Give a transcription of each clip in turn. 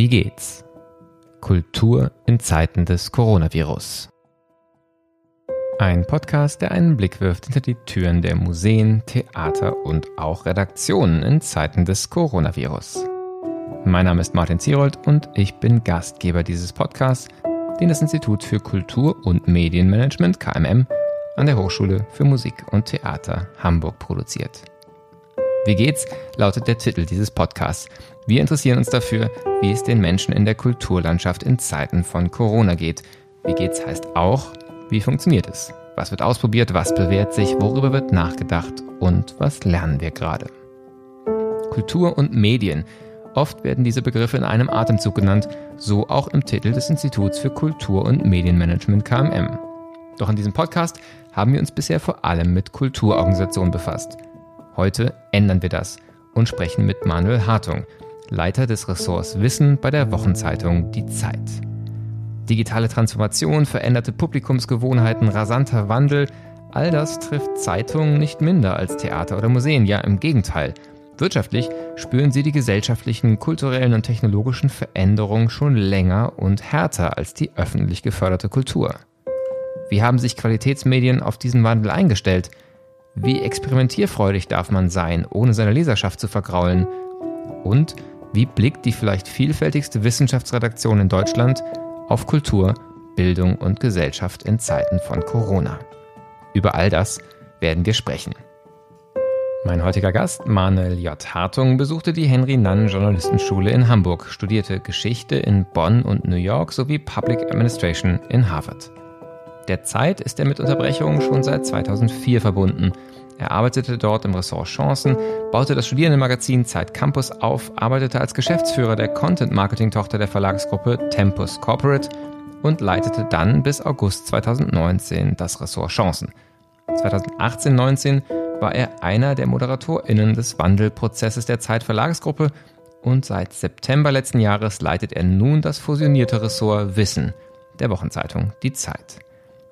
Wie geht's? Kultur in Zeiten des Coronavirus. Ein Podcast, der einen Blick wirft hinter die Türen der Museen, Theater und auch Redaktionen in Zeiten des Coronavirus. Mein Name ist Martin Zierold und ich bin Gastgeber dieses Podcasts, den das Institut für Kultur- und Medienmanagement KMM an der Hochschule für Musik und Theater Hamburg produziert. Wie geht's? lautet der Titel dieses Podcasts. Wir interessieren uns dafür, wie es den Menschen in der Kulturlandschaft in Zeiten von Corona geht. Wie geht's heißt auch, wie funktioniert es? Was wird ausprobiert? Was bewährt sich? Worüber wird nachgedacht? Und was lernen wir gerade? Kultur und Medien. Oft werden diese Begriffe in einem Atemzug genannt, so auch im Titel des Instituts für Kultur- und Medienmanagement KMM. Doch in diesem Podcast haben wir uns bisher vor allem mit Kulturorganisationen befasst. Heute ändern wir das und sprechen mit Manuel Hartung, Leiter des Ressorts Wissen bei der Wochenzeitung Die Zeit. Digitale Transformation, veränderte Publikumsgewohnheiten, rasanter Wandel, all das trifft Zeitungen nicht minder als Theater oder Museen, ja im Gegenteil. Wirtschaftlich spüren sie die gesellschaftlichen, kulturellen und technologischen Veränderungen schon länger und härter als die öffentlich geförderte Kultur. Wie haben sich Qualitätsmedien auf diesen Wandel eingestellt? Wie experimentierfreudig darf man sein, ohne seine Leserschaft zu vergraulen? Und wie blickt die vielleicht vielfältigste Wissenschaftsredaktion in Deutschland auf Kultur, Bildung und Gesellschaft in Zeiten von Corona? Über all das werden wir sprechen. Mein heutiger Gast, Manuel J. Hartung, besuchte die Henry Nunn Journalistenschule in Hamburg, studierte Geschichte in Bonn und New York sowie Public Administration in Harvard. Der Zeit ist er mit Unterbrechungen schon seit 2004 verbunden. Er arbeitete dort im Ressort Chancen, baute das Studierendenmagazin Zeit Campus auf, arbeitete als Geschäftsführer der Content-Marketing-Tochter der Verlagsgruppe Tempus Corporate und leitete dann bis August 2019 das Ressort Chancen. 2018-19 war er einer der ModeratorInnen des Wandelprozesses der Zeit Verlagsgruppe und seit September letzten Jahres leitet er nun das fusionierte Ressort Wissen der Wochenzeitung Die Zeit.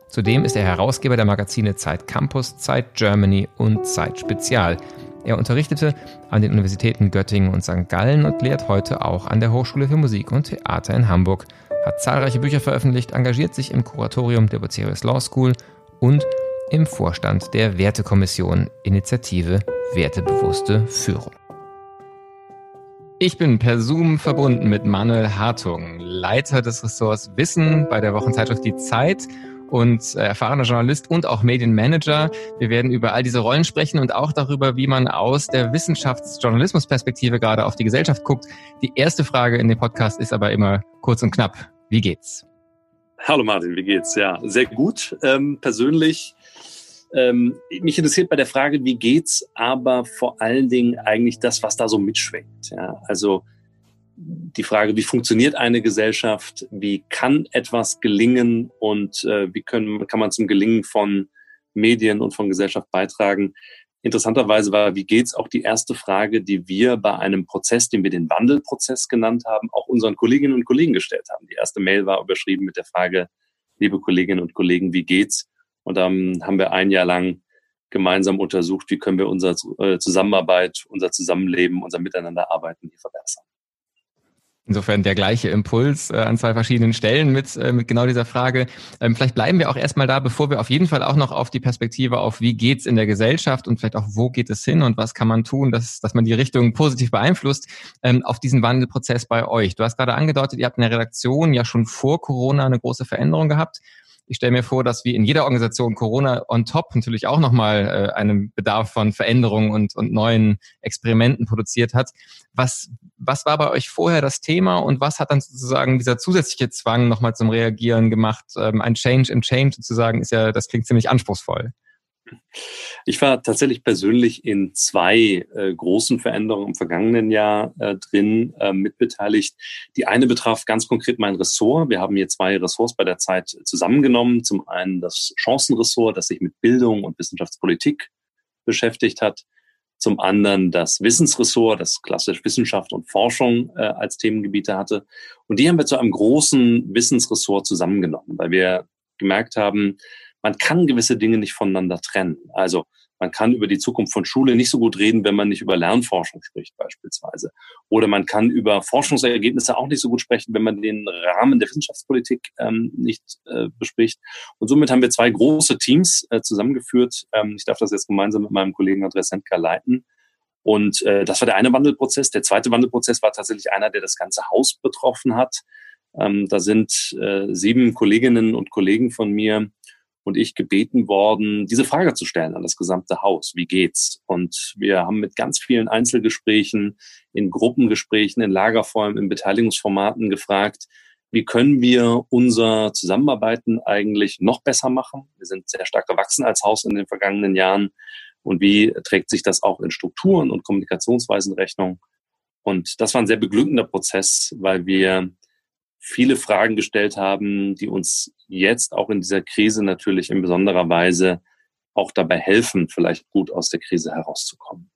Zudem ist er Herausgeber der Magazine Zeit Campus, Zeit Germany und Zeit Spezial. Er unterrichtete an den Universitäten Göttingen und St. Gallen und lehrt heute auch an der Hochschule für Musik und Theater in Hamburg, hat zahlreiche Bücher veröffentlicht, engagiert sich im Kuratorium der Bucerius Law School und im Vorstand der Wertekommission Initiative Wertebewusste Führung. Ich bin per Zoom verbunden mit Manuel Hartung, Leiter des Ressorts Wissen bei der Wochenzeitschrift Die Zeit und äh, erfahrener Journalist und auch Medienmanager. Wir werden über all diese Rollen sprechen und auch darüber, wie man aus der Wissenschaftsjournalismusperspektive gerade auf die Gesellschaft guckt. Die erste Frage in dem Podcast ist aber immer kurz und knapp. Wie geht's? Hallo Martin, wie geht's? Ja, sehr gut. Ähm, persönlich, ähm, mich interessiert bei der Frage, wie geht's, aber vor allen Dingen eigentlich das, was da so mitschwingt. Ja, also die Frage, wie funktioniert eine Gesellschaft, wie kann etwas gelingen und äh, wie können, kann man zum Gelingen von Medien und von Gesellschaft beitragen. Interessanterweise war, wie geht's auch die erste Frage, die wir bei einem Prozess, den wir den Wandelprozess genannt haben, auch unseren Kolleginnen und Kollegen gestellt haben. Die erste Mail war überschrieben mit der Frage, liebe Kolleginnen und Kollegen, wie geht's? Und dann haben wir ein Jahr lang gemeinsam untersucht, wie können wir unsere äh, Zusammenarbeit, unser Zusammenleben, unser Miteinanderarbeiten hier verbessern. Insofern der gleiche Impuls äh, an zwei verschiedenen Stellen mit, äh, mit genau dieser Frage. Ähm, vielleicht bleiben wir auch erstmal da, bevor wir auf jeden Fall auch noch auf die Perspektive auf, wie geht's in der Gesellschaft und vielleicht auch, wo geht es hin und was kann man tun, dass, dass man die Richtung positiv beeinflusst, ähm, auf diesen Wandelprozess bei euch. Du hast gerade angedeutet, ihr habt in der Redaktion ja schon vor Corona eine große Veränderung gehabt. Ich stelle mir vor, dass wie in jeder Organisation Corona on top natürlich auch nochmal äh, einen Bedarf von Veränderungen und, und neuen Experimenten produziert hat. Was, was war bei euch vorher das Thema und was hat dann sozusagen dieser zusätzliche Zwang nochmal zum Reagieren gemacht? Ähm, ein Change in Change sozusagen ist ja, das klingt ziemlich anspruchsvoll. Ich war tatsächlich persönlich in zwei äh, großen Veränderungen im vergangenen Jahr äh, drin äh, mitbeteiligt. Die eine betraf ganz konkret mein Ressort. Wir haben hier zwei Ressorts bei der Zeit zusammengenommen. Zum einen das Chancenressort, das sich mit Bildung und Wissenschaftspolitik beschäftigt hat. Zum anderen das Wissensressort, das klassisch Wissenschaft und Forschung äh, als Themengebiete hatte. Und die haben wir zu einem großen Wissensressort zusammengenommen, weil wir gemerkt haben, man kann gewisse Dinge nicht voneinander trennen. Also man kann über die Zukunft von Schule nicht so gut reden, wenn man nicht über Lernforschung spricht beispielsweise. Oder man kann über Forschungsergebnisse auch nicht so gut sprechen, wenn man den Rahmen der Wissenschaftspolitik ähm, nicht äh, bespricht. Und somit haben wir zwei große Teams äh, zusammengeführt. Ähm, ich darf das jetzt gemeinsam mit meinem Kollegen Andreas Sendka leiten. Und äh, das war der eine Wandelprozess. Der zweite Wandelprozess war tatsächlich einer, der das ganze Haus betroffen hat. Ähm, da sind äh, sieben Kolleginnen und Kollegen von mir und ich gebeten worden, diese Frage zu stellen an das gesamte Haus. Wie geht's? Und wir haben mit ganz vielen Einzelgesprächen, in Gruppengesprächen, in Lagerformen, in Beteiligungsformaten gefragt, wie können wir unser Zusammenarbeiten eigentlich noch besser machen? Wir sind sehr stark gewachsen als Haus in den vergangenen Jahren. Und wie trägt sich das auch in Strukturen und Kommunikationsweisen Rechnung? Und das war ein sehr beglückender Prozess, weil wir viele Fragen gestellt haben, die uns jetzt auch in dieser Krise natürlich in besonderer Weise auch dabei helfen, vielleicht gut aus der Krise herauszukommen.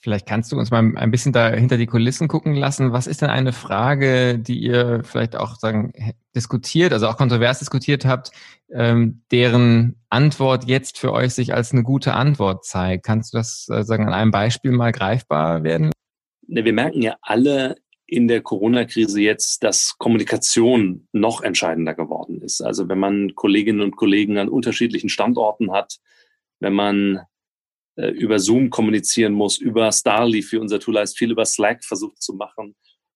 Vielleicht kannst du uns mal ein bisschen da hinter die Kulissen gucken lassen. Was ist denn eine Frage, die ihr vielleicht auch sagen diskutiert, also auch kontrovers diskutiert habt, ähm, deren Antwort jetzt für euch sich als eine gute Antwort zeigt? Kannst du das äh, sagen an einem Beispiel mal greifbar werden? Wir merken ja alle in der Corona-Krise jetzt, dass Kommunikation noch entscheidender geworden ist. Also wenn man Kolleginnen und Kollegen an unterschiedlichen Standorten hat, wenn man äh, über Zoom kommunizieren muss, über Starleaf, wie unser Tool heißt, viel über Slack versucht zu machen.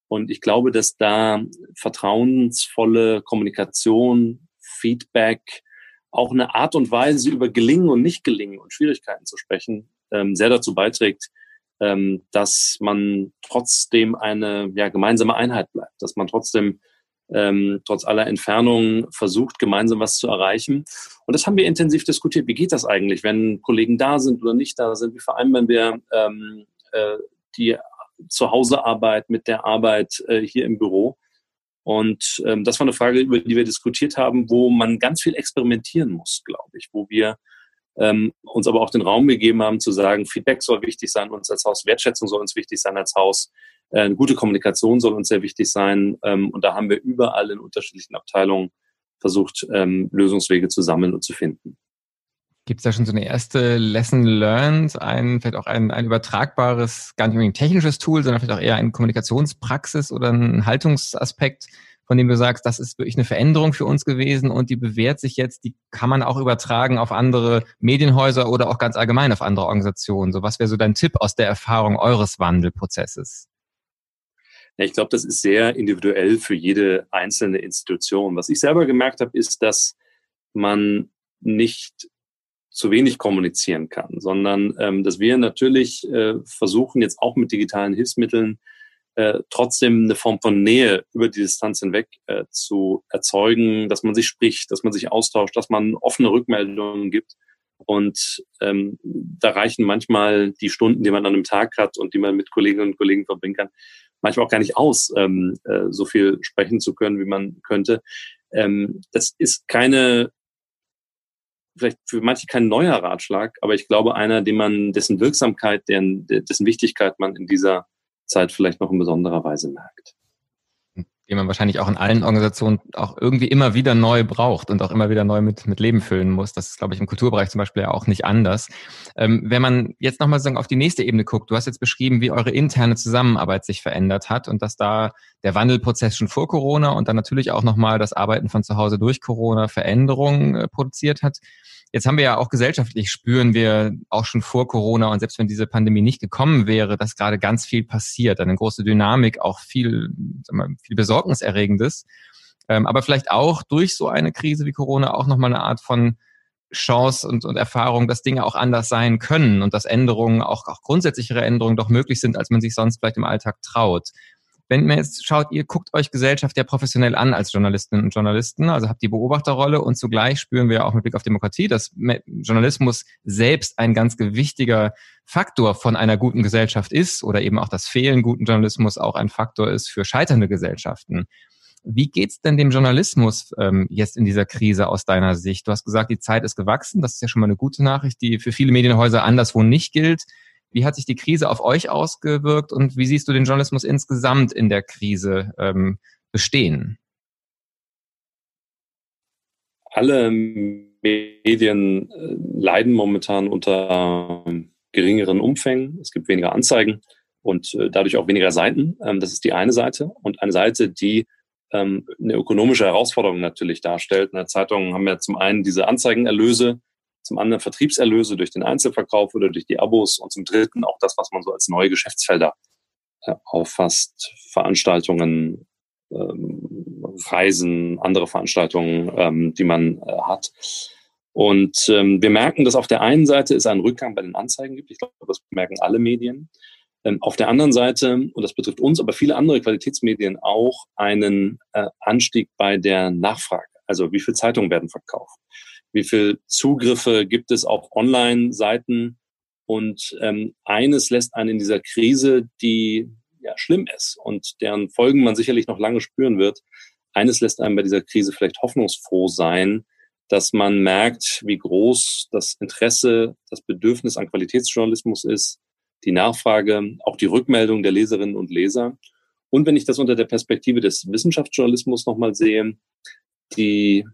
Und ich glaube, dass da vertrauensvolle Kommunikation, Feedback, auch eine Art und Weise über Gelingen und Nicht-Gelingen und Schwierigkeiten zu sprechen, ähm, sehr dazu beiträgt, ähm, dass man trotzdem eine ja, gemeinsame Einheit bleibt, dass man trotzdem ähm, trotz aller Entfernungen versucht, gemeinsam was zu erreichen. Und das haben wir intensiv diskutiert. Wie geht das eigentlich, wenn Kollegen da sind oder nicht da sind? Wie vereinbaren wir ähm, äh, die Zuhausearbeit mit der Arbeit äh, hier im Büro? Und ähm, das war eine Frage, über die wir diskutiert haben, wo man ganz viel experimentieren muss, glaube ich, wo wir ähm, uns aber auch den Raum gegeben haben zu sagen, Feedback soll wichtig sein uns als Haus, Wertschätzung soll uns wichtig sein als Haus, äh, eine gute Kommunikation soll uns sehr wichtig sein. Ähm, und da haben wir überall in unterschiedlichen Abteilungen versucht, ähm, Lösungswege zu sammeln und zu finden. Gibt es da schon so eine erste Lesson learned, ein, vielleicht auch ein, ein übertragbares, gar nicht unbedingt technisches Tool, sondern vielleicht auch eher eine Kommunikationspraxis oder ein Haltungsaspekt, von dem du sagst, das ist wirklich eine Veränderung für uns gewesen und die bewährt sich jetzt, die kann man auch übertragen auf andere Medienhäuser oder auch ganz allgemein auf andere Organisationen. So, was wäre so dein Tipp aus der Erfahrung eures Wandelprozesses? Ja, ich glaube, das ist sehr individuell für jede einzelne Institution. Was ich selber gemerkt habe, ist, dass man nicht zu wenig kommunizieren kann, sondern ähm, dass wir natürlich äh, versuchen, jetzt auch mit digitalen Hilfsmitteln äh, trotzdem eine Form von Nähe über die Distanz hinweg äh, zu erzeugen, dass man sich spricht, dass man sich austauscht, dass man offene Rückmeldungen gibt. Und ähm, da reichen manchmal die Stunden, die man an einem Tag hat und die man mit Kolleginnen und Kollegen verbringen kann, manchmal auch gar nicht aus, ähm, äh, so viel sprechen zu können, wie man könnte. Ähm, das ist keine, vielleicht für manche kein neuer Ratschlag, aber ich glaube einer, den man, dessen Wirksamkeit, deren, dessen Wichtigkeit man in dieser Zeit vielleicht noch in besonderer Weise merkt. Den man wahrscheinlich auch in allen Organisationen auch irgendwie immer wieder neu braucht und auch immer wieder neu mit, mit Leben füllen muss. Das ist, glaube ich, im Kulturbereich zum Beispiel ja auch nicht anders. Ähm, wenn man jetzt nochmal sagen, auf die nächste Ebene guckt, du hast jetzt beschrieben, wie eure interne Zusammenarbeit sich verändert hat und dass da der Wandelprozess schon vor Corona und dann natürlich auch nochmal das Arbeiten von zu Hause durch Corona Veränderungen äh, produziert hat. Jetzt haben wir ja auch gesellschaftlich spüren wir auch schon vor Corona und selbst wenn diese Pandemie nicht gekommen wäre, dass gerade ganz viel passiert, eine große Dynamik, auch viel, sagen wir, viel Besorgniserregendes. Ähm, aber vielleicht auch durch so eine Krise wie Corona auch nochmal eine Art von Chance und, und Erfahrung, dass Dinge auch anders sein können und dass Änderungen, auch, auch grundsätzlichere Änderungen doch möglich sind, als man sich sonst vielleicht im Alltag traut. Wenn man jetzt schaut, ihr guckt euch Gesellschaft ja professionell an als Journalistinnen und Journalisten, also habt die Beobachterrolle und zugleich spüren wir auch mit Blick auf Demokratie, dass Journalismus selbst ein ganz gewichtiger Faktor von einer guten Gesellschaft ist oder eben auch das Fehlen guten Journalismus auch ein Faktor ist für scheiternde Gesellschaften. Wie geht's denn dem Journalismus ähm, jetzt in dieser Krise aus deiner Sicht? Du hast gesagt, die Zeit ist gewachsen. Das ist ja schon mal eine gute Nachricht, die für viele Medienhäuser anderswo nicht gilt. Wie hat sich die Krise auf euch ausgewirkt und wie siehst du den Journalismus insgesamt in der Krise ähm, bestehen? Alle Medien äh, leiden momentan unter geringeren Umfängen. Es gibt weniger Anzeigen und äh, dadurch auch weniger Seiten. Ähm, das ist die eine Seite. Und eine Seite, die ähm, eine ökonomische Herausforderung natürlich darstellt. In der Zeitung haben wir zum einen diese Anzeigenerlöse, zum anderen Vertriebserlöse durch den Einzelverkauf oder durch die Abos und zum dritten auch das, was man so als neue Geschäftsfelder äh, auffasst, Veranstaltungen, ähm, Reisen, andere Veranstaltungen, ähm, die man äh, hat. Und ähm, wir merken, dass auf der einen Seite es einen Rückgang bei den Anzeigen gibt. Ich glaube, das merken alle Medien. Ähm, auf der anderen Seite, und das betrifft uns, aber viele andere Qualitätsmedien auch, einen äh, Anstieg bei der Nachfrage. Also wie viele Zeitungen werden verkauft? Wie viele Zugriffe gibt es auf Online-Seiten? Und ähm, eines lässt einen in dieser Krise, die ja schlimm ist und deren Folgen man sicherlich noch lange spüren wird, eines lässt einen bei dieser Krise vielleicht hoffnungsfroh sein, dass man merkt, wie groß das Interesse, das Bedürfnis an Qualitätsjournalismus ist, die Nachfrage, auch die Rückmeldung der Leserinnen und Leser. Und wenn ich das unter der Perspektive des Wissenschaftsjournalismus nochmal sehe, die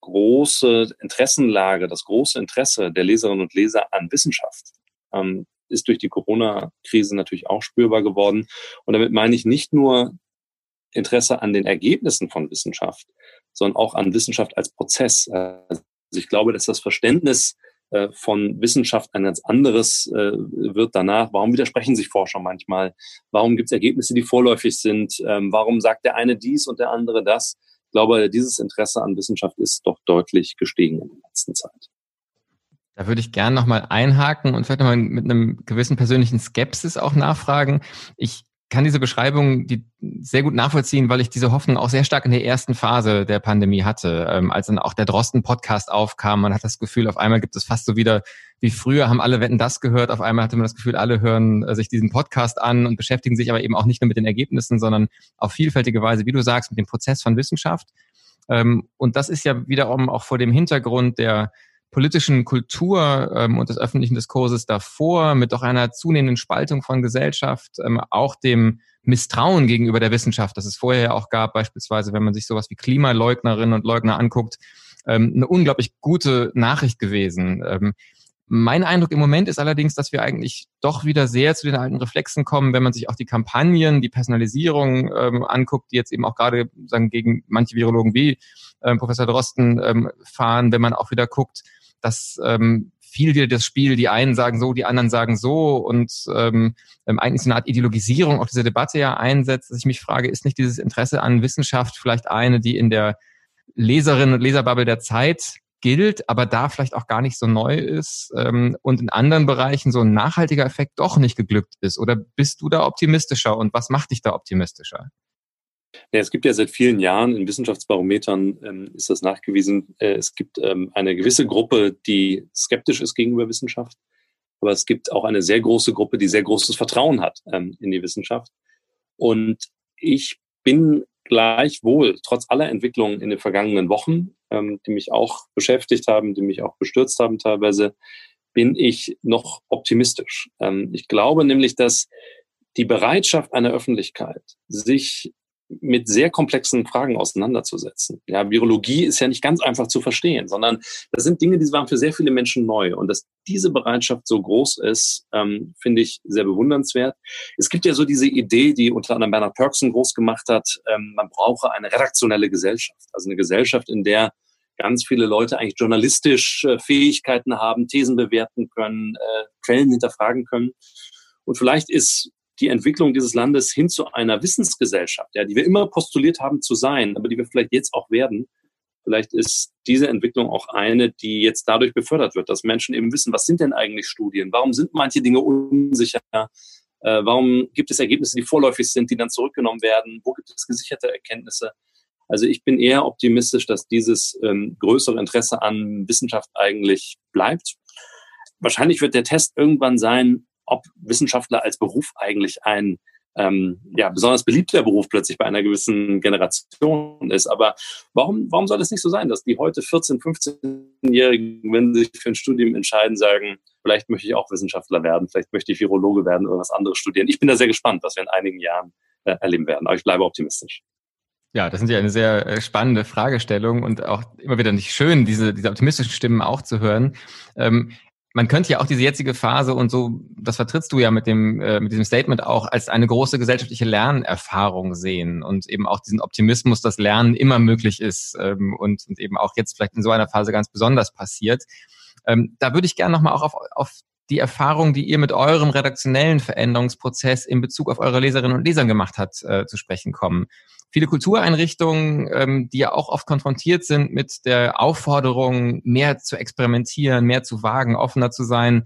große Interessenlage, das große Interesse der Leserinnen und Leser an Wissenschaft ähm, ist durch die Corona-Krise natürlich auch spürbar geworden. Und damit meine ich nicht nur Interesse an den Ergebnissen von Wissenschaft, sondern auch an Wissenschaft als Prozess. Also ich glaube, dass das Verständnis äh, von Wissenschaft ein ganz anderes äh, wird danach. Warum widersprechen sich Forscher manchmal? Warum gibt es Ergebnisse, die vorläufig sind? Ähm, warum sagt der eine dies und der andere das? Ich glaube, dieses Interesse an Wissenschaft ist doch deutlich gestiegen in der letzten Zeit. Da würde ich gerne nochmal einhaken und vielleicht nochmal mit einem gewissen persönlichen Skepsis auch nachfragen. Ich kann diese Beschreibung die sehr gut nachvollziehen, weil ich diese Hoffnung auch sehr stark in der ersten Phase der Pandemie hatte, ähm, als dann auch der Drosten-Podcast aufkam. Man hat das Gefühl, auf einmal gibt es fast so wieder wie früher, haben alle Wetten das gehört. Auf einmal hatte man das Gefühl, alle hören äh, sich diesen Podcast an und beschäftigen sich aber eben auch nicht nur mit den Ergebnissen, sondern auf vielfältige Weise, wie du sagst, mit dem Prozess von Wissenschaft. Ähm, und das ist ja wiederum auch vor dem Hintergrund der politischen Kultur ähm, und des öffentlichen Diskurses davor, mit doch einer zunehmenden Spaltung von Gesellschaft, ähm, auch dem Misstrauen gegenüber der Wissenschaft, das es vorher ja auch gab, beispielsweise, wenn man sich sowas wie Klimaleugnerinnen und Leugner anguckt, ähm, eine unglaublich gute Nachricht gewesen. Ähm, mein Eindruck im Moment ist allerdings, dass wir eigentlich doch wieder sehr zu den alten Reflexen kommen, wenn man sich auch die Kampagnen, die Personalisierung ähm, anguckt, die jetzt eben auch gerade sagen gegen manche Virologen wie ähm, Professor Drosten ähm, fahren, wenn man auch wieder guckt, dass ähm, viel wieder das Spiel, die einen sagen so, die anderen sagen so und ähm, ähm, eigentlich so eine Art Ideologisierung auch diese Debatte ja einsetzt, dass ich mich frage, ist nicht dieses Interesse an Wissenschaft vielleicht eine, die in der Leserinnen und Leserbubble der Zeit gilt, aber da vielleicht auch gar nicht so neu ist ähm, und in anderen Bereichen so ein nachhaltiger Effekt doch nicht geglückt ist? Oder bist du da optimistischer und was macht dich da optimistischer? Es gibt ja seit vielen Jahren in Wissenschaftsbarometern ähm, ist das nachgewiesen. Äh, es gibt ähm, eine gewisse Gruppe, die skeptisch ist gegenüber Wissenschaft, aber es gibt auch eine sehr große Gruppe, die sehr großes Vertrauen hat ähm, in die Wissenschaft. Und ich bin gleichwohl, trotz aller Entwicklungen in den vergangenen Wochen, ähm, die mich auch beschäftigt haben, die mich auch bestürzt haben teilweise, bin ich noch optimistisch. Ähm, ich glaube nämlich, dass die Bereitschaft einer Öffentlichkeit, sich mit sehr komplexen Fragen auseinanderzusetzen. Ja, Virologie ist ja nicht ganz einfach zu verstehen, sondern das sind Dinge, die waren für sehr viele Menschen neu. Und dass diese Bereitschaft so groß ist, ähm, finde ich sehr bewundernswert. Es gibt ja so diese Idee, die unter anderem Bernard Perksen groß gemacht hat, ähm, man brauche eine redaktionelle Gesellschaft. Also eine Gesellschaft, in der ganz viele Leute eigentlich journalistisch äh, Fähigkeiten haben, Thesen bewerten können, äh, Quellen hinterfragen können. Und vielleicht ist die Entwicklung dieses Landes hin zu einer Wissensgesellschaft, ja, die wir immer postuliert haben zu sein, aber die wir vielleicht jetzt auch werden. Vielleicht ist diese Entwicklung auch eine, die jetzt dadurch befördert wird, dass Menschen eben wissen, was sind denn eigentlich Studien? Warum sind manche Dinge unsicher? Äh, warum gibt es Ergebnisse, die vorläufig sind, die dann zurückgenommen werden? Wo gibt es gesicherte Erkenntnisse? Also ich bin eher optimistisch, dass dieses ähm, größere Interesse an Wissenschaft eigentlich bleibt. Wahrscheinlich wird der Test irgendwann sein, ob Wissenschaftler als Beruf eigentlich ein ähm, ja, besonders beliebter Beruf plötzlich bei einer gewissen Generation ist. Aber warum, warum soll es nicht so sein, dass die heute 14-, 15-Jährigen, wenn sie sich für ein Studium entscheiden, sagen, vielleicht möchte ich auch Wissenschaftler werden, vielleicht möchte ich Virologe werden oder was anderes studieren. Ich bin da sehr gespannt, was wir in einigen Jahren äh, erleben werden. Aber ich bleibe optimistisch. Ja, das sind ja eine sehr äh, spannende Fragestellung und auch immer wieder nicht schön, diese, diese optimistischen Stimmen auch zu hören. Ähm, man könnte ja auch diese jetzige Phase und so, das vertrittst du ja mit dem, äh, mit diesem Statement auch als eine große gesellschaftliche Lernerfahrung sehen und eben auch diesen Optimismus, dass Lernen immer möglich ist ähm, und, und eben auch jetzt vielleicht in so einer Phase ganz besonders passiert. Ähm, da würde ich gerne nochmal auch auf, auf die Erfahrung, die ihr mit eurem redaktionellen Veränderungsprozess in Bezug auf eure Leserinnen und Leser gemacht habt, äh, zu sprechen kommen viele Kultureinrichtungen, ähm, die ja auch oft konfrontiert sind mit der Aufforderung, mehr zu experimentieren, mehr zu wagen, offener zu sein,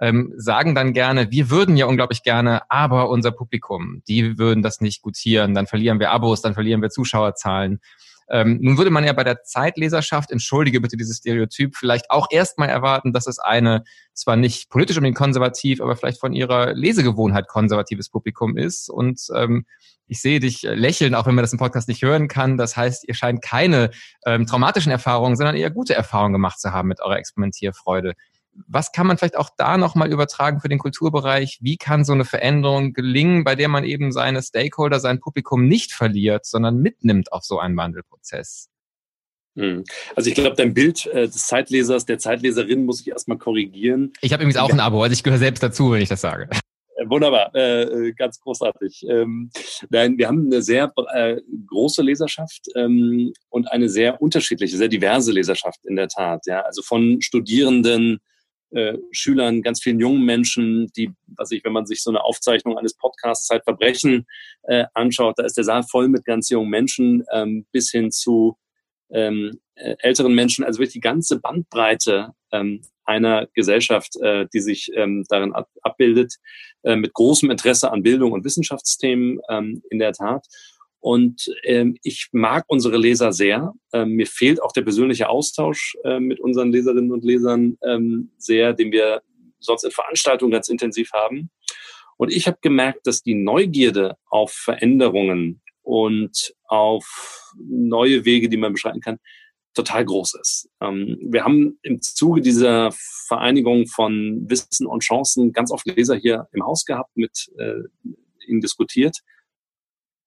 ähm, sagen dann gerne, wir würden ja unglaublich gerne, aber unser Publikum, die würden das nicht gutieren, dann verlieren wir Abos, dann verlieren wir Zuschauerzahlen. Ähm, nun würde man ja bei der Zeitleserschaft, entschuldige bitte dieses Stereotyp, vielleicht auch erstmal erwarten, dass es eine zwar nicht politisch unbedingt konservativ, aber vielleicht von ihrer Lesegewohnheit konservatives Publikum ist. Und ähm, ich sehe dich lächeln, auch wenn man das im Podcast nicht hören kann. Das heißt, ihr scheint keine ähm, traumatischen Erfahrungen, sondern eher gute Erfahrungen gemacht zu haben mit eurer Experimentierfreude was kann man vielleicht auch da nochmal übertragen für den Kulturbereich? Wie kann so eine Veränderung gelingen, bei der man eben seine Stakeholder, sein Publikum nicht verliert, sondern mitnimmt auf so einen Wandelprozess? Hm. Also ich glaube, dein Bild äh, des Zeitlesers, der Zeitleserin muss ich erstmal korrigieren. Ich habe übrigens auch ein Abo, also ich gehöre selbst dazu, wenn ich das sage. Äh, wunderbar, äh, äh, ganz großartig. Ähm, nein, wir haben eine sehr äh, große Leserschaft ähm, und eine sehr unterschiedliche, sehr diverse Leserschaft in der Tat. Ja, also von Studierenden äh, Schülern, ganz vielen jungen Menschen, die, was ich, wenn man sich so eine Aufzeichnung eines Podcasts Zeitverbrechen äh, anschaut, da ist der Saal voll mit ganz jungen Menschen, ähm, bis hin zu ähm, äh, älteren Menschen, also wirklich die ganze Bandbreite ähm, einer Gesellschaft, äh, die sich ähm, darin ab abbildet, äh, mit großem Interesse an Bildung und Wissenschaftsthemen ähm, in der Tat. Und ähm, ich mag unsere Leser sehr. Ähm, mir fehlt auch der persönliche Austausch äh, mit unseren Leserinnen und Lesern ähm, sehr, den wir sonst in Veranstaltungen ganz intensiv haben. Und ich habe gemerkt, dass die Neugierde auf Veränderungen und auf neue Wege, die man beschreiten kann, total groß ist. Ähm, wir haben im Zuge dieser Vereinigung von Wissen und Chancen ganz oft Leser hier im Haus gehabt, mit äh, ihnen diskutiert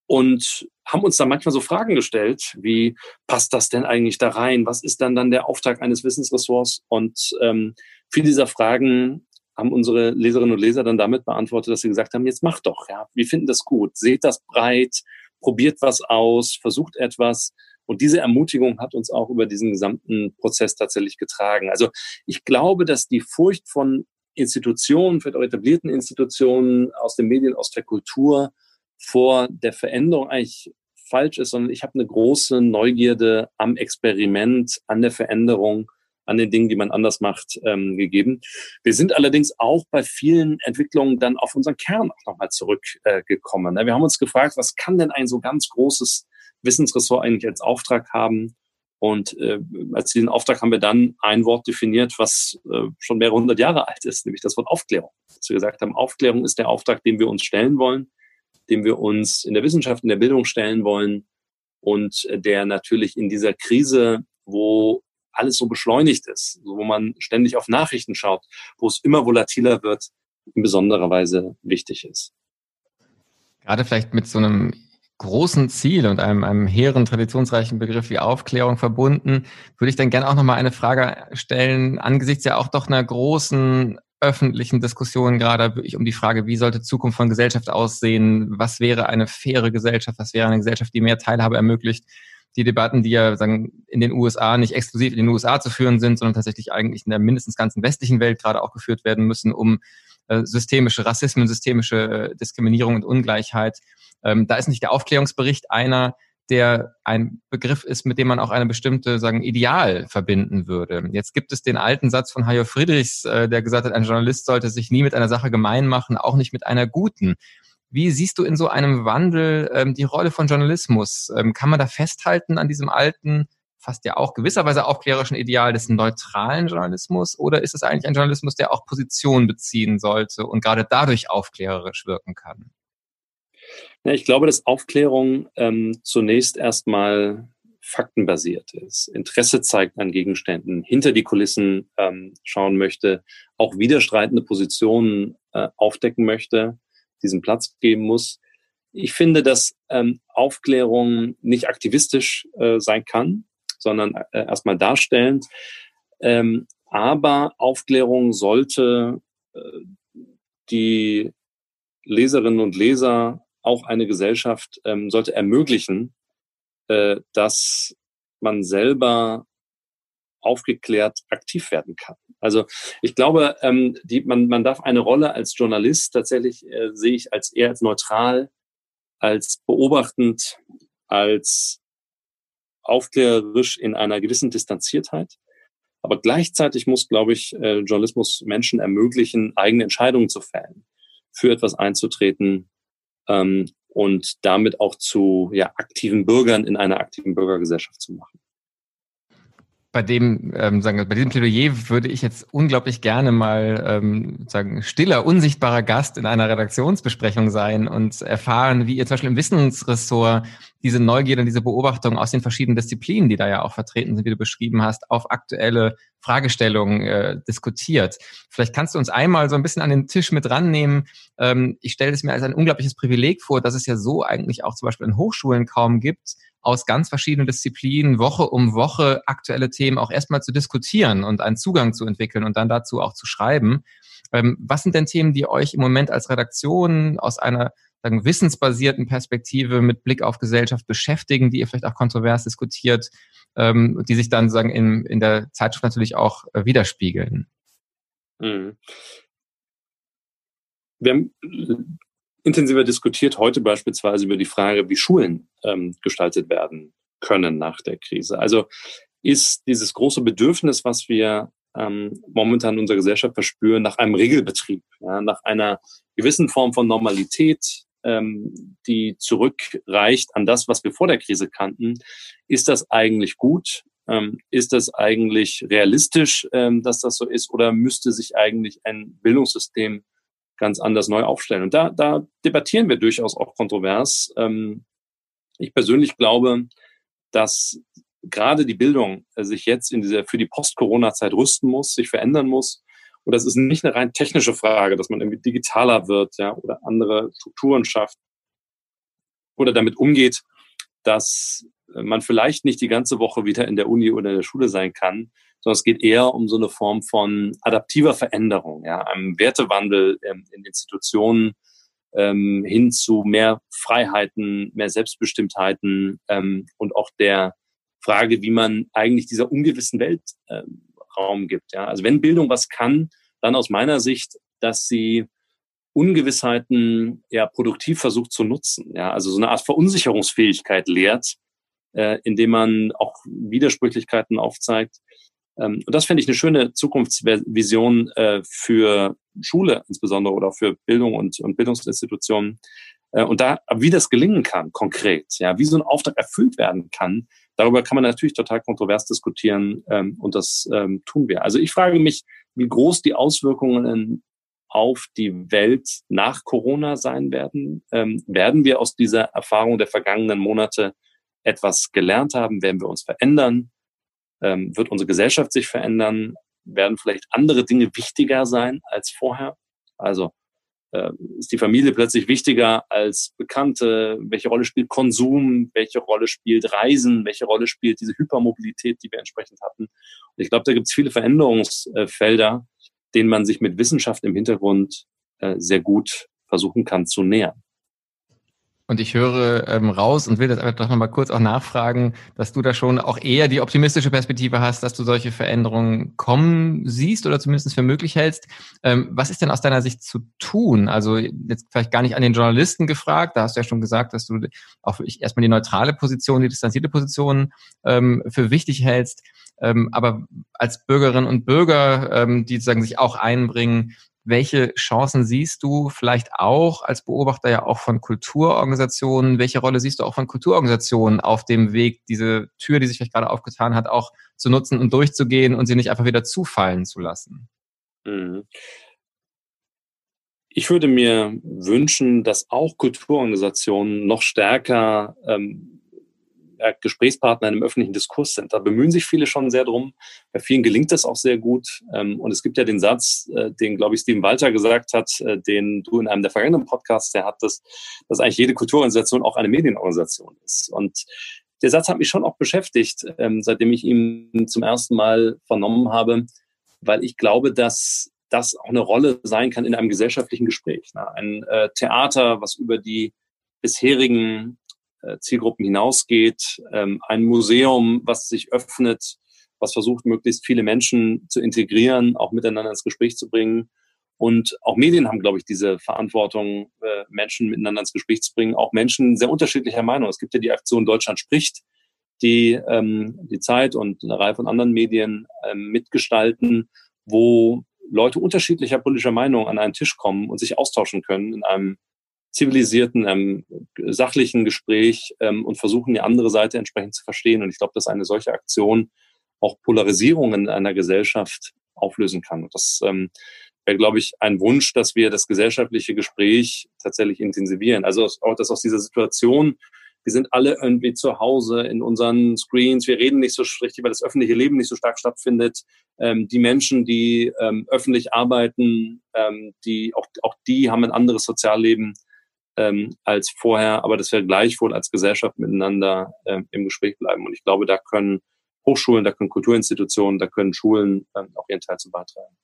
und haben uns da manchmal so Fragen gestellt, wie passt das denn eigentlich da rein? Was ist dann dann der Auftrag eines Wissensressorts? Und ähm, viele dieser Fragen haben unsere Leserinnen und Leser dann damit beantwortet, dass sie gesagt haben, jetzt macht doch, ja, wir finden das gut, seht das breit, probiert was aus, versucht etwas. Und diese Ermutigung hat uns auch über diesen gesamten Prozess tatsächlich getragen. Also ich glaube, dass die Furcht von Institutionen, vielleicht auch etablierten Institutionen aus den Medien, aus der Kultur, vor der Veränderung eigentlich falsch ist, sondern ich habe eine große Neugierde am Experiment, an der Veränderung, an den Dingen, die man anders macht, ähm, gegeben. Wir sind allerdings auch bei vielen Entwicklungen dann auf unseren Kern auch nochmal zurückgekommen. Äh, wir haben uns gefragt, was kann denn ein so ganz großes Wissensressort eigentlich als Auftrag haben? Und äh, als diesen Auftrag haben wir dann ein Wort definiert, was äh, schon mehrere hundert Jahre alt ist, nämlich das Wort Aufklärung. Dass wir gesagt haben, Aufklärung ist der Auftrag, den wir uns stellen wollen dem wir uns in der Wissenschaft, in der Bildung stellen wollen und der natürlich in dieser Krise, wo alles so beschleunigt ist, wo man ständig auf Nachrichten schaut, wo es immer volatiler wird, in besonderer Weise wichtig ist. Gerade vielleicht mit so einem großen Ziel und einem, einem hehren, traditionsreichen Begriff wie Aufklärung verbunden, würde ich dann gerne auch nochmal eine Frage stellen, angesichts ja auch doch einer großen öffentlichen Diskussionen gerade wirklich um die Frage, wie sollte Zukunft von Gesellschaft aussehen? Was wäre eine faire Gesellschaft? Was wäre eine Gesellschaft, die mehr Teilhabe ermöglicht? Die Debatten, die ja sagen, in den USA nicht exklusiv in den USA zu führen sind, sondern tatsächlich eigentlich in der mindestens ganzen westlichen Welt gerade auch geführt werden müssen, um äh, systemische Rassismen, systemische äh, Diskriminierung und Ungleichheit. Ähm, da ist nicht der Aufklärungsbericht einer, der ein Begriff ist, mit dem man auch eine bestimmte, sagen, Ideal verbinden würde. Jetzt gibt es den alten Satz von Hajo Friedrichs, äh, der gesagt hat, ein Journalist sollte sich nie mit einer Sache gemein machen, auch nicht mit einer guten. Wie siehst du in so einem Wandel ähm, die Rolle von Journalismus? Ähm, kann man da festhalten an diesem alten, fast ja auch gewisserweise aufklärerischen Ideal des neutralen Journalismus? Oder ist es eigentlich ein Journalismus, der auch Position beziehen sollte und gerade dadurch aufklärerisch wirken kann? Ja, ich glaube, dass Aufklärung ähm, zunächst erstmal faktenbasiert ist, Interesse zeigt an Gegenständen, hinter die Kulissen ähm, schauen möchte, auch widerstreitende Positionen äh, aufdecken möchte, diesen Platz geben muss. ich finde, dass ähm, Aufklärung nicht aktivistisch äh, sein kann, sondern äh, erstmal darstellend. Ähm, aber Aufklärung sollte äh, die Leserinnen und Leser, auch eine Gesellschaft, ähm, sollte ermöglichen, äh, dass man selber aufgeklärt aktiv werden kann. Also ich glaube, ähm, die, man, man darf eine Rolle als Journalist tatsächlich äh, sehe ich als eher als neutral, als beobachtend, als aufklärerisch in einer gewissen Distanziertheit. Aber gleichzeitig muss, glaube ich, äh, Journalismus Menschen ermöglichen, eigene Entscheidungen zu fällen, für etwas einzutreten ähm, und damit auch zu ja, aktiven Bürgern in einer aktiven Bürgergesellschaft zu machen. Bei dem, ähm, sagen, bei diesem Plädoyer würde ich jetzt unglaublich gerne mal ähm, sagen, stiller, unsichtbarer Gast in einer Redaktionsbesprechung sein und erfahren, wie ihr zum Beispiel im Wissensressort diese Neugierde und diese Beobachtung aus den verschiedenen Disziplinen, die da ja auch vertreten sind, wie du beschrieben hast, auf aktuelle Fragestellungen äh, diskutiert. Vielleicht kannst du uns einmal so ein bisschen an den Tisch mit rannehmen. Ähm, ich stelle es mir als ein unglaubliches Privileg vor, dass es ja so eigentlich auch zum Beispiel in Hochschulen kaum gibt, aus ganz verschiedenen Disziplinen Woche um Woche aktuelle Themen auch erstmal zu diskutieren und einen Zugang zu entwickeln und dann dazu auch zu schreiben. Ähm, was sind denn Themen, die euch im Moment als Redaktion aus einer sagen, wissensbasierten Perspektive mit Blick auf Gesellschaft beschäftigen, die ihr vielleicht auch kontrovers diskutiert, ähm, die sich dann sagen in, in der Zeitschrift natürlich auch äh, widerspiegeln? Mhm. Wir haben intensiver diskutiert, heute beispielsweise über die Frage, wie Schulen ähm, gestaltet werden können nach der Krise. Also ist dieses große Bedürfnis, was wir ähm, momentan in unserer Gesellschaft verspüren, nach einem Regelbetrieb, ja, nach einer gewissen Form von Normalität, ähm, die zurückreicht an das, was wir vor der Krise kannten, ist das eigentlich gut? Ähm, ist das eigentlich realistisch, ähm, dass das so ist? Oder müsste sich eigentlich ein Bildungssystem ganz anders neu aufstellen. Und da, da debattieren wir durchaus auch kontrovers. Ähm, ich persönlich glaube, dass gerade die Bildung sich jetzt in dieser für die Post-Corona-Zeit rüsten muss, sich verändern muss. Und das ist nicht eine rein technische Frage, dass man irgendwie digitaler wird, ja, oder andere Strukturen schafft oder damit umgeht, dass man vielleicht nicht die ganze Woche wieder in der Uni oder in der Schule sein kann, sondern es geht eher um so eine Form von adaptiver Veränderung, ja, einem Wertewandel ähm, in Institutionen ähm, hin zu mehr Freiheiten, mehr Selbstbestimmtheiten ähm, und auch der Frage, wie man eigentlich dieser ungewissen Welt ähm, Raum gibt. Ja. Also wenn Bildung was kann, dann aus meiner Sicht, dass sie Ungewissheiten ja produktiv versucht zu nutzen. Ja, also so eine Art Verunsicherungsfähigkeit lehrt, äh, indem man auch Widersprüchlichkeiten aufzeigt. Ähm, und das finde ich eine schöne Zukunftsvision äh, für Schule insbesondere oder für Bildung und, und Bildungsinstitutionen. Äh, und da, wie das gelingen kann, konkret, ja, wie so ein Auftrag erfüllt werden kann, darüber kann man natürlich total kontrovers diskutieren ähm, und das ähm, tun wir. Also ich frage mich, wie groß die Auswirkungen auf die Welt nach Corona sein werden. Ähm, werden wir aus dieser Erfahrung der vergangenen Monate etwas gelernt haben? Werden wir uns verändern? Ähm, wird unsere Gesellschaft sich verändern? Werden vielleicht andere Dinge wichtiger sein als vorher? Also ist die Familie plötzlich wichtiger als Bekannte? Welche Rolle spielt Konsum? Welche Rolle spielt Reisen? Welche Rolle spielt diese Hypermobilität, die wir entsprechend hatten? Und ich glaube, da gibt es viele Veränderungsfelder, denen man sich mit Wissenschaft im Hintergrund äh, sehr gut versuchen kann zu nähern. Und ich höre ähm, raus und will das einfach nochmal kurz auch nachfragen, dass du da schon auch eher die optimistische Perspektive hast, dass du solche Veränderungen kommen siehst oder zumindest für möglich hältst. Ähm, was ist denn aus deiner Sicht zu tun? Also jetzt vielleicht gar nicht an den Journalisten gefragt, da hast du ja schon gesagt, dass du auch erstmal die neutrale Position, die distanzierte Position ähm, für wichtig hältst. Ähm, aber als Bürgerinnen und Bürger, ähm, die sozusagen sich auch einbringen, welche Chancen siehst du vielleicht auch als Beobachter ja auch von Kulturorganisationen? Welche Rolle siehst du auch von Kulturorganisationen auf dem Weg, diese Tür, die sich vielleicht gerade aufgetan hat, auch zu nutzen und durchzugehen und sie nicht einfach wieder zufallen zu lassen? Mhm. Ich würde mir wünschen, dass auch Kulturorganisationen noch stärker ähm, Gesprächspartner in einem öffentlichen Diskurs sind. Da bemühen sich viele schon sehr drum. Bei vielen gelingt das auch sehr gut. Ähm, und es gibt ja den Satz, äh, den, glaube ich, Steven Walter gesagt hat, äh, den du in einem der vergangenen Podcasts der hattest, dass eigentlich jede Kulturorganisation auch eine Medienorganisation ist. Und der Satz hat mich schon auch beschäftigt, ähm, seitdem ich ihn zum ersten Mal vernommen habe, weil ich glaube, dass das auch eine Rolle sein kann in einem gesellschaftlichen Gespräch. Ein äh, Theater, was über die bisherigen äh, Zielgruppen hinausgeht, ähm, ein Museum, was sich öffnet, was versucht, möglichst viele Menschen zu integrieren, auch miteinander ins Gespräch zu bringen. Und auch Medien haben, glaube ich, diese Verantwortung, äh, Menschen miteinander ins Gespräch zu bringen, auch Menschen sehr unterschiedlicher Meinung. Es gibt ja die Aktion Deutschland spricht, die ähm, die Zeit und eine Reihe von anderen Medien ähm, mitgestalten, wo Leute unterschiedlicher politischer Meinung an einen Tisch kommen und sich austauschen können in einem zivilisierten, einem sachlichen Gespräch ähm, und versuchen, die andere Seite entsprechend zu verstehen. Und ich glaube, dass eine solche Aktion auch Polarisierungen in einer Gesellschaft auflösen kann. Und das ähm, wäre, glaube ich, ein Wunsch, dass wir das gesellschaftliche Gespräch tatsächlich intensivieren. Also auch, dass aus dieser Situation wir sind alle irgendwie zu Hause in unseren Screens, wir reden nicht so richtig, weil das öffentliche Leben nicht so stark stattfindet. Ähm, die Menschen, die ähm, öffentlich arbeiten, ähm, die auch, auch die haben ein anderes Sozialleben ähm, als vorher, aber dass wir gleichwohl als Gesellschaft miteinander ähm, im Gespräch bleiben. Und ich glaube, da können Hochschulen, da können Kulturinstitutionen, da können Schulen ähm, auch ihren Teil zu beitragen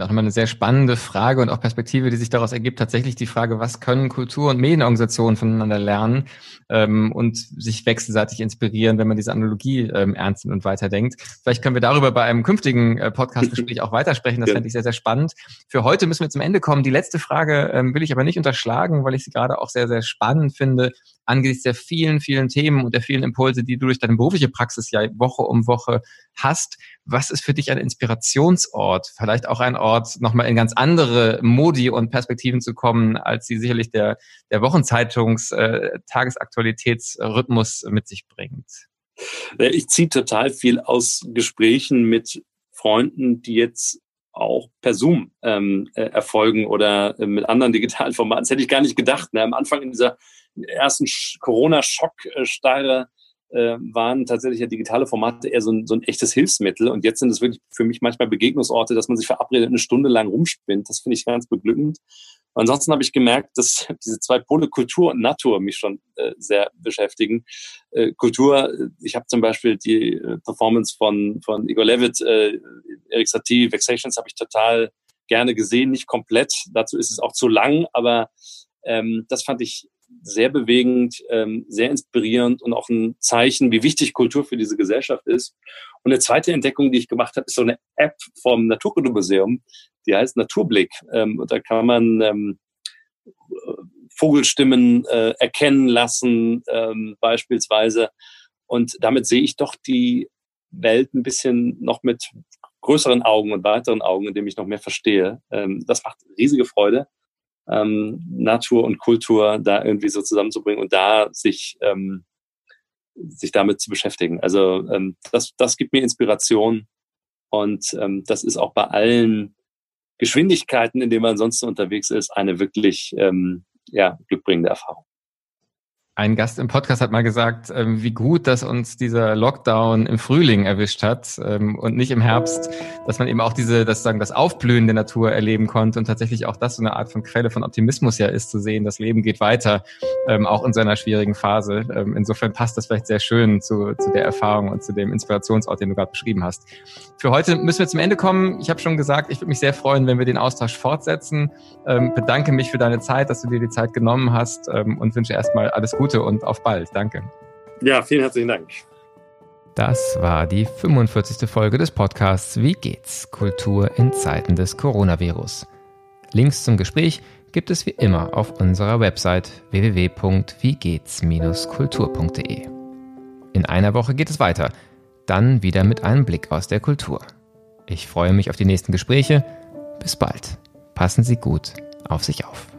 auch nochmal eine sehr spannende Frage und auch Perspektive, die sich daraus ergibt. Tatsächlich die Frage, was können Kultur- und Medienorganisationen voneinander lernen ähm, und sich wechselseitig inspirieren, wenn man diese Analogie ähm, ernst nimmt und weiterdenkt. Vielleicht können wir darüber bei einem künftigen äh, Podcast-Gespräch auch weitersprechen. Das ja. fände ich sehr, sehr spannend. Für heute müssen wir zum Ende kommen. Die letzte Frage ähm, will ich aber nicht unterschlagen, weil ich sie gerade auch sehr, sehr spannend finde angesichts der vielen, vielen Themen und der vielen Impulse, die du durch deine berufliche Praxis ja Woche um Woche hast. Was ist für dich ein Inspirationsort? Vielleicht auch ein Ort, nochmal in ganz andere Modi und Perspektiven zu kommen, als sie sicherlich der, der Wochenzeitungs-, äh, mit sich bringt. Ich ziehe total viel aus Gesprächen mit Freunden, die jetzt auch per Zoom ähm, äh, erfolgen oder äh, mit anderen digitalen Formaten. Das hätte ich gar nicht gedacht. Ne? Am Anfang in dieser ersten Corona-Schockstarre äh, waren tatsächlich ja digitale Formate eher so ein, so ein echtes Hilfsmittel. Und jetzt sind es wirklich für mich manchmal Begegnungsorte, dass man sich verabredet eine Stunde lang rumspinnt. Das finde ich ganz beglückend. ansonsten habe ich gemerkt, dass diese zwei Pole Kultur und Natur mich schon äh, sehr beschäftigen. Äh, Kultur, äh, ich habe zum Beispiel die äh, Performance von, von Igor Levitt, äh, Eric Satie, Vexations habe ich total gerne gesehen, nicht komplett. Dazu ist es auch zu lang, aber ähm, das fand ich sehr bewegend, ähm, sehr inspirierend und auch ein Zeichen, wie wichtig Kultur für diese Gesellschaft ist. Und eine zweite Entdeckung, die ich gemacht habe, ist so eine App vom Naturkundemuseum, die heißt Naturblick. Ähm, und da kann man ähm, Vogelstimmen äh, erkennen lassen, ähm, beispielsweise. Und damit sehe ich doch die Welt ein bisschen noch mit größeren Augen und weiteren Augen, indem ich noch mehr verstehe. Ähm, das macht riesige Freude ähm, Natur und Kultur da irgendwie so zusammenzubringen und da sich, ähm, sich damit zu beschäftigen. Also ähm, das, das gibt mir Inspiration und ähm, das ist auch bei allen Geschwindigkeiten, in denen man sonst unterwegs ist, eine wirklich ähm, ja, glückbringende Erfahrung. Ein Gast im Podcast hat mal gesagt, ähm, wie gut, dass uns dieser Lockdown im Frühling erwischt hat ähm, und nicht im Herbst, dass man eben auch diese, das sagen, das Aufblühen der Natur erleben konnte und tatsächlich auch das so eine Art von Quelle von Optimismus ja ist, zu sehen, das Leben geht weiter, ähm, auch in so einer schwierigen Phase. insofern passt das vielleicht sehr schön zu, zu der Erfahrung und zu dem Inspirationsort, den du gerade beschrieben hast. Für heute müssen wir zum Ende kommen. Ich habe schon gesagt, ich würde mich sehr freuen, wenn wir den Austausch fortsetzen. bedanke mich für deine Zeit, dass du dir die Zeit genommen hast und wünsche erstmal alles Gute Gute und auf bald. Danke. Ja, vielen herzlichen Dank. Das war die 45. Folge des Podcasts Wie geht's? Kultur in Zeiten des Coronavirus. Links zum Gespräch gibt es wie immer auf unserer Website www.wiegehts-kultur.de. In einer Woche geht es weiter, dann wieder mit einem Blick aus der Kultur. Ich freue mich auf die nächsten Gespräche. Bis bald. Passen Sie gut auf sich auf.